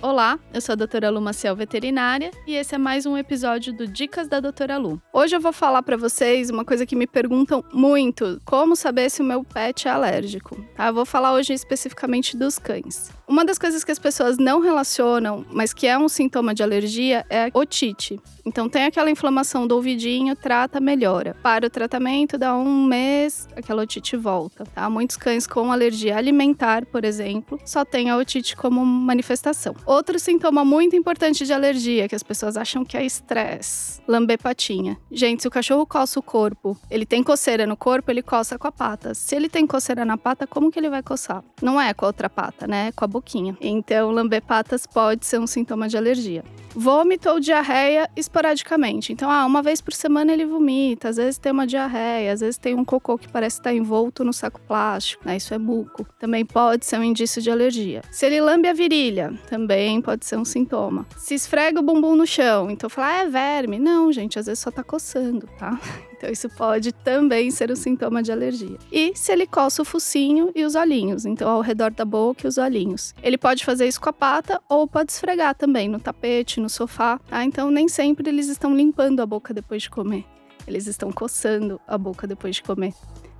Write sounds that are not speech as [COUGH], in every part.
Olá, eu sou a doutora Lu Maciel Veterinária e esse é mais um episódio do Dicas da Doutora Lu. Hoje eu vou falar para vocês uma coisa que me perguntam muito: como saber se o meu pet é alérgico? Tá? Eu vou falar hoje especificamente dos cães. Uma das coisas que as pessoas não relacionam, mas que é um sintoma de alergia, é otite. Então tem aquela inflamação do ouvidinho, trata, melhora. Para o tratamento, dá um mês, aquela otite volta. Tá? Muitos cães com alergia alimentar, por exemplo, só tem a otite como manifestação. Outro sintoma muito importante de alergia, que as pessoas acham que é estresse, lamber patinha. Gente, se o cachorro coça o corpo, ele tem coceira no corpo, ele coça com a pata. Se ele tem coceira na pata, como que ele vai coçar? Não é com a outra pata, né? É com a boquinha. Então, lamber patas pode ser um sintoma de alergia. Vômito ou diarreia esporadicamente. Então, ah, uma vez por semana ele vomita, às vezes tem uma diarreia, às vezes tem um cocô que parece estar envolto no saco plástico, né? Isso é muco. Também pode ser um indício de alergia. Se ele lambe a virilha, também pode ser um sintoma. Se esfrega o bumbum no chão, então fala, ah, é verme. Não, gente, às vezes só tá coçando, tá? [LAUGHS] Então, isso pode também ser um sintoma de alergia. E se ele coça o focinho e os olhinhos, então ao redor da boca e os olhinhos. Ele pode fazer isso com a pata ou pode esfregar também no tapete, no sofá. Tá? Então, nem sempre eles estão limpando a boca depois de comer. Eles estão coçando a boca depois de comer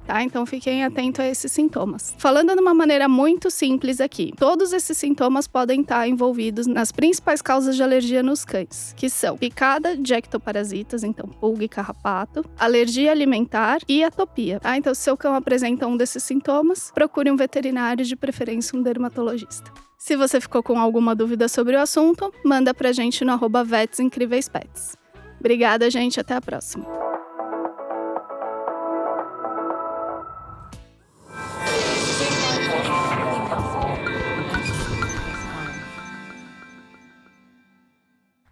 tá? Então fiquem atentos a esses sintomas. Falando de uma maneira muito simples aqui, todos esses sintomas podem estar envolvidos nas principais causas de alergia nos cães, que são picada de ectoparasitas, então pulga e carrapato, alergia alimentar e atopia, tá? Então se seu cão apresenta um desses sintomas, procure um veterinário, de preferência um dermatologista. Se você ficou com alguma dúvida sobre o assunto, manda pra gente no arroba Obrigada, gente. Até a próxima.